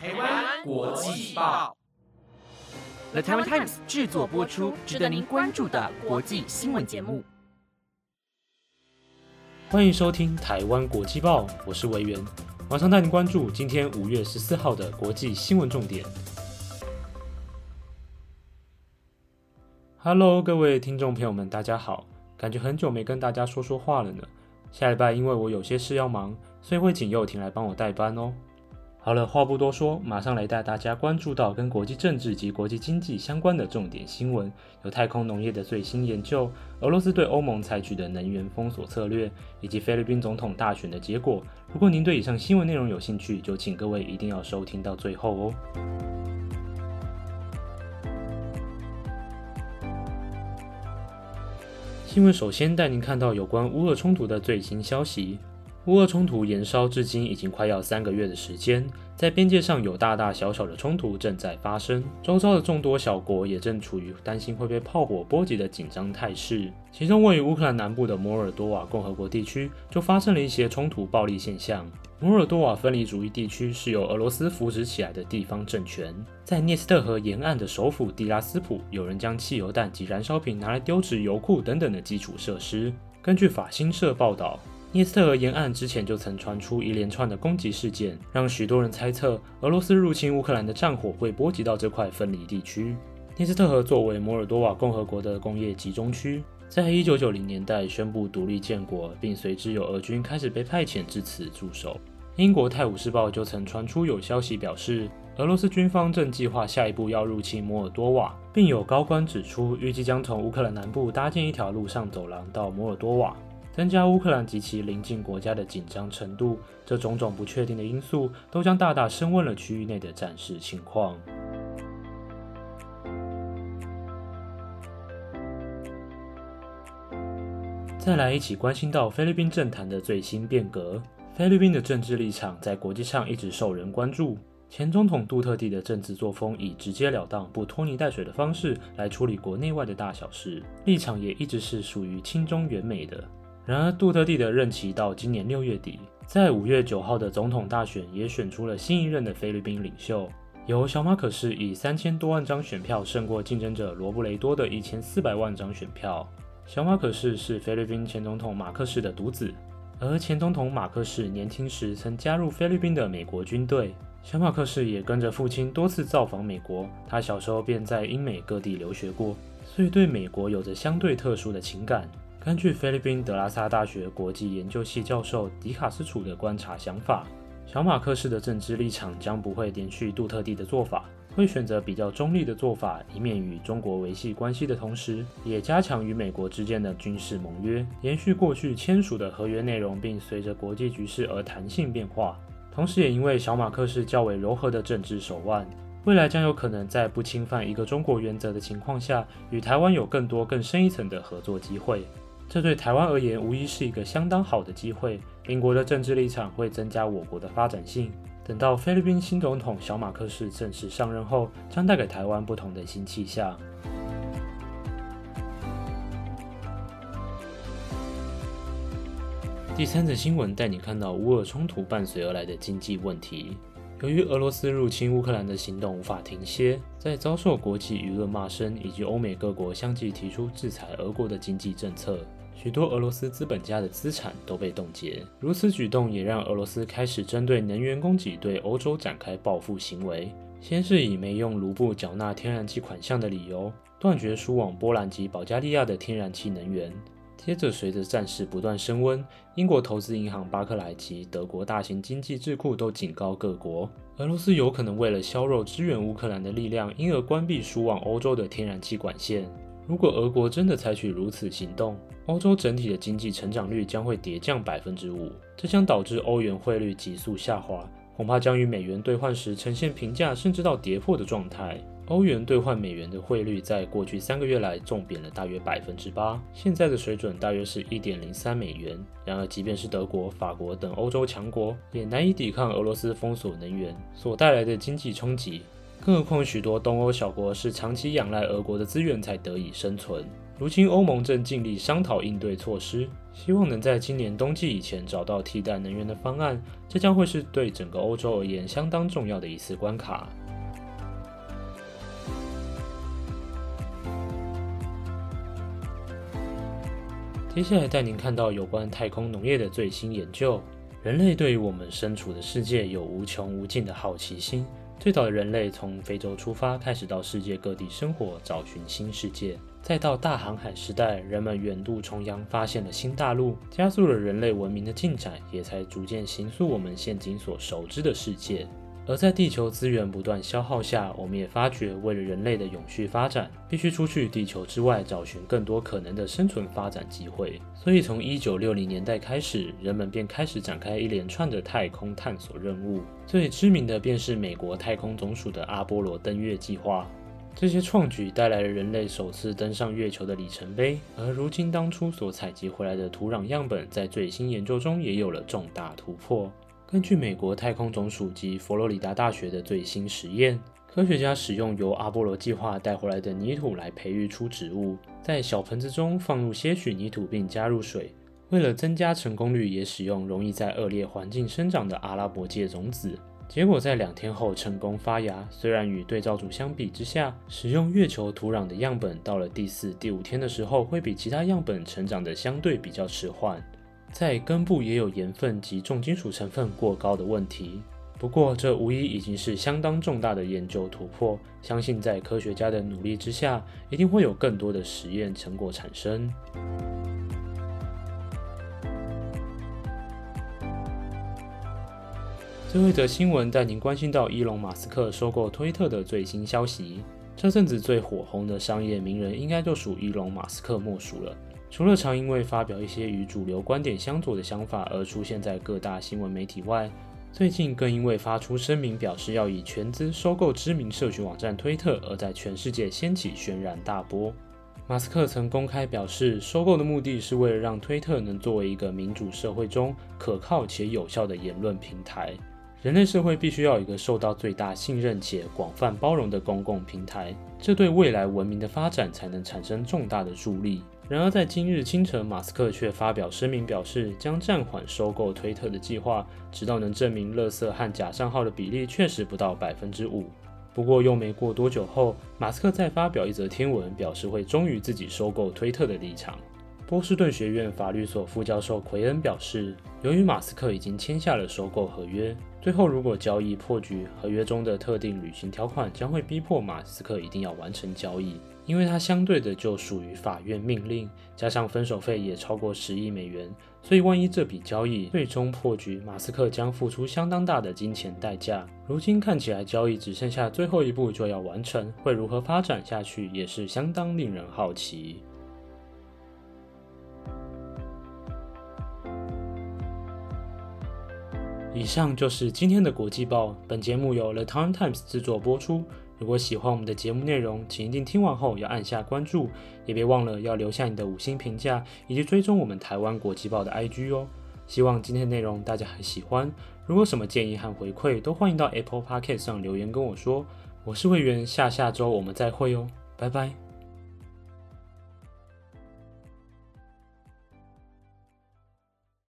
台湾国际报，The Taiwan Times 制作播出，值得您关注的国际新闻节目。欢迎收听台湾国际报，我是维源，马上带您关注今天五月十四号的国际新闻重点。Hello，各位听众朋友们，大家好，感觉很久没跟大家说说话了呢。下礼拜因为我有些事要忙，所以会请佑婷来帮我代班哦。好了，话不多说，马上来带大家关注到跟国际政治及国际经济相关的重点新闻。有太空农业的最新研究，俄罗斯对欧盟采取的能源封锁策略，以及菲律宾总统大选的结果。如果您对以上新闻内容有兴趣，就请各位一定要收听到最后哦。新闻首先带您看到有关乌俄冲突的最新消息。乌俄冲突延烧至今已经快要三个月的时间，在边界上有大大小小的冲突正在发生，周遭的众多小国也正处于担心会被炮火波及的紧张态势。其中位于乌克兰南部的摩尔多瓦共和国地区就发生了一些冲突暴力现象。摩尔多瓦分离主义地区是由俄罗斯扶植起来的地方政权，在涅斯特河沿岸的首府蒂拉斯普，有人将汽油弹及燃烧瓶拿来丢掷油库等等的基础设施。根据法新社报道。涅斯特河沿岸之前就曾传出一连串的攻击事件，让许多人猜测俄罗斯入侵乌克兰的战火会波及到这块分离地区。涅斯特河作为摩尔多瓦共和国的工业集中区，在一九九零年代宣布独立建国，并随之有俄军开始被派遣至此驻守。英国《泰晤士报》就曾传出有消息表示，俄罗斯军方正计划下一步要入侵摩尔多瓦，并有高官指出，预计将从乌克兰南部搭建一条陆上走廊到摩尔多瓦。增加乌克兰及其邻近国家的紧张程度，这种种不确定的因素都将大大升温了区域内的战事情况。再来一起关心到菲律宾政坛的最新变革。菲律宾的政治立场在国际上一直受人关注。前总统杜特地的政治作风以直截了当、不拖泥带水的方式来处理国内外的大小事，立场也一直是属于亲中远美的。然而，杜特地的任期到今年六月底，在五月九号的总统大选也选出了新一任的菲律宾领袖，由小马可士以三千多万张选票胜过竞争者罗布雷多的一千四百万张选票。小马可士是菲律宾前总统马克士的独子，而前总统马克士年轻时曾加入菲律宾的美国军队，小马克士也跟着父亲多次造访美国，他小时候便在英美各地留学过，所以对美国有着相对特殊的情感。根据菲律宾德拉萨大学国际研究系教授迪卡斯楚的观察想法，小马克士的政治立场将不会延续杜特地的做法，会选择比较中立的做法，以免与中国维系关系的同时，也加强与美国之间的军事盟约，延续过去签署的合约内容，并随着国际局势而弹性变化。同时，也因为小马克士较为柔和的政治手腕，未来将有可能在不侵犯一个中国原则的情况下，与台湾有更多更深一层的合作机会。这对台湾而言，无疑是一个相当好的机会。邻国的政治立场会增加我国的发展性。等到菲律宾新总统小马克士正式上任后，将带给台湾不同的新气象。第三则新闻带你看到乌俄冲突伴随而来的经济问题。由于俄罗斯入侵乌克兰的行动无法停歇，在遭受国际舆论骂声以及欧美各国相继提出制裁俄国的经济政策。许多俄罗斯资本家的资产都被冻结，如此举动也让俄罗斯开始针对能源供给对欧洲展开报复行为。先是以没用卢布缴纳天然气款项的理由，断绝输往波兰及保加利亚的天然气能源。接着，随着战事不断升温，英国投资银行巴克莱及德国大型经济智库都警告各国，俄罗斯有可能为了削弱支援乌克兰的力量，因而关闭输往欧洲的天然气管线。如果俄国真的采取如此行动，欧洲整体的经济成长率将会跌降百分之五，这将导致欧元汇率急速下滑，恐怕将与美元兑换时呈现平价甚至到跌破的状态。欧元兑换美元的汇率在过去三个月来重贬了大约百分之八，现在的水准大约是一点零三美元。然而，即便是德国、法国等欧洲强国，也难以抵抗俄罗斯封锁能源所带来的经济冲击。更何况，许多东欧小国是长期仰赖俄国的资源才得以生存。如今欧盟正尽力商讨应对措施，希望能在今年冬季以前找到替代能源的方案。这将会是对整个欧洲而言相当重要的一次关卡。接下来带您看到有关太空农业的最新研究。人类对于我们身处的世界有无穷无尽的好奇心。最早的人类从非洲出发，开始到世界各地生活，找寻新世界。再到大航海时代，人们远渡重洋，发现了新大陆，加速了人类文明的进展，也才逐渐形塑我们现今所熟知的世界。而在地球资源不断消耗下，我们也发觉，为了人类的永续发展，必须出去地球之外找寻更多可能的生存发展机会。所以，从一九六零年代开始，人们便开始展开一连串的太空探索任务。最知名的便是美国太空总署的阿波罗登月计划。这些创举带来了人类首次登上月球的里程碑。而如今，当初所采集回来的土壤样本，在最新研究中也有了重大突破。根据美国太空总署及佛罗里达大学的最新实验，科学家使用由阿波罗计划带回来的泥土来培育出植物，在小盆子中放入些许泥土并加入水。为了增加成功率，也使用容易在恶劣环境生长的阿拉伯芥种子。结果在两天后成功发芽。虽然与对照组相比之下，使用月球土壤的样本到了第四、第五天的时候，会比其他样本成长的相对比较迟缓。在根部也有盐分及重金属成分过高的问题。不过，这无疑已经是相当重大的研究突破。相信在科学家的努力之下，一定会有更多的实验成果产生。最后一则新闻带您关心到伊隆·马斯克收购推特的最新消息。这阵子最火红的商业名人，应该就属伊隆·马斯克莫属了。除了常因为发表一些与主流观点相左的想法而出现在各大新闻媒体外，最近更因为发出声明表示要以全资收购知名社群网站推特，而在全世界掀起轩然大波。马斯克曾公开表示，收购的目的是为了让推特能作为一个民主社会中可靠且有效的言论平台。人类社会必须要有一个受到最大信任且广泛包容的公共平台，这对未来文明的发展才能产生重大的助力。然而，在今日清晨，马斯克却发表声明，表示将暂缓收购推特的计划，直到能证明垃圾和假账号的比例确实不到百分之五。不过，又没过多久后，马斯克再发表一则天文，表示会忠于自己收购推特的立场。波士顿学院法律所副教授奎恩表示，由于马斯克已经签下了收购合约，最后如果交易破局，合约中的特定履行条款将会逼迫马斯克一定要完成交易。因为它相对的就属于法院命令，加上分手费也超过十亿美元，所以万一这笔交易最终破局，马斯克将付出相当大的金钱代价。如今看起来交易只剩下最后一步就要完成，会如何发展下去也是相当令人好奇。以上就是今天的国际报，本节目由 The t i m e Times 制作播出。如果喜欢我们的节目内容，请一定听完后要按下关注，也别忘了要留下你的五星评价，以及追踪我们台湾国际报的 IG 哦。希望今天的内容大家还喜欢，如果什么建议和回馈，都欢迎到 Apple Podcast 上留言跟我说。我是会员，下下周我们再会哦，拜拜。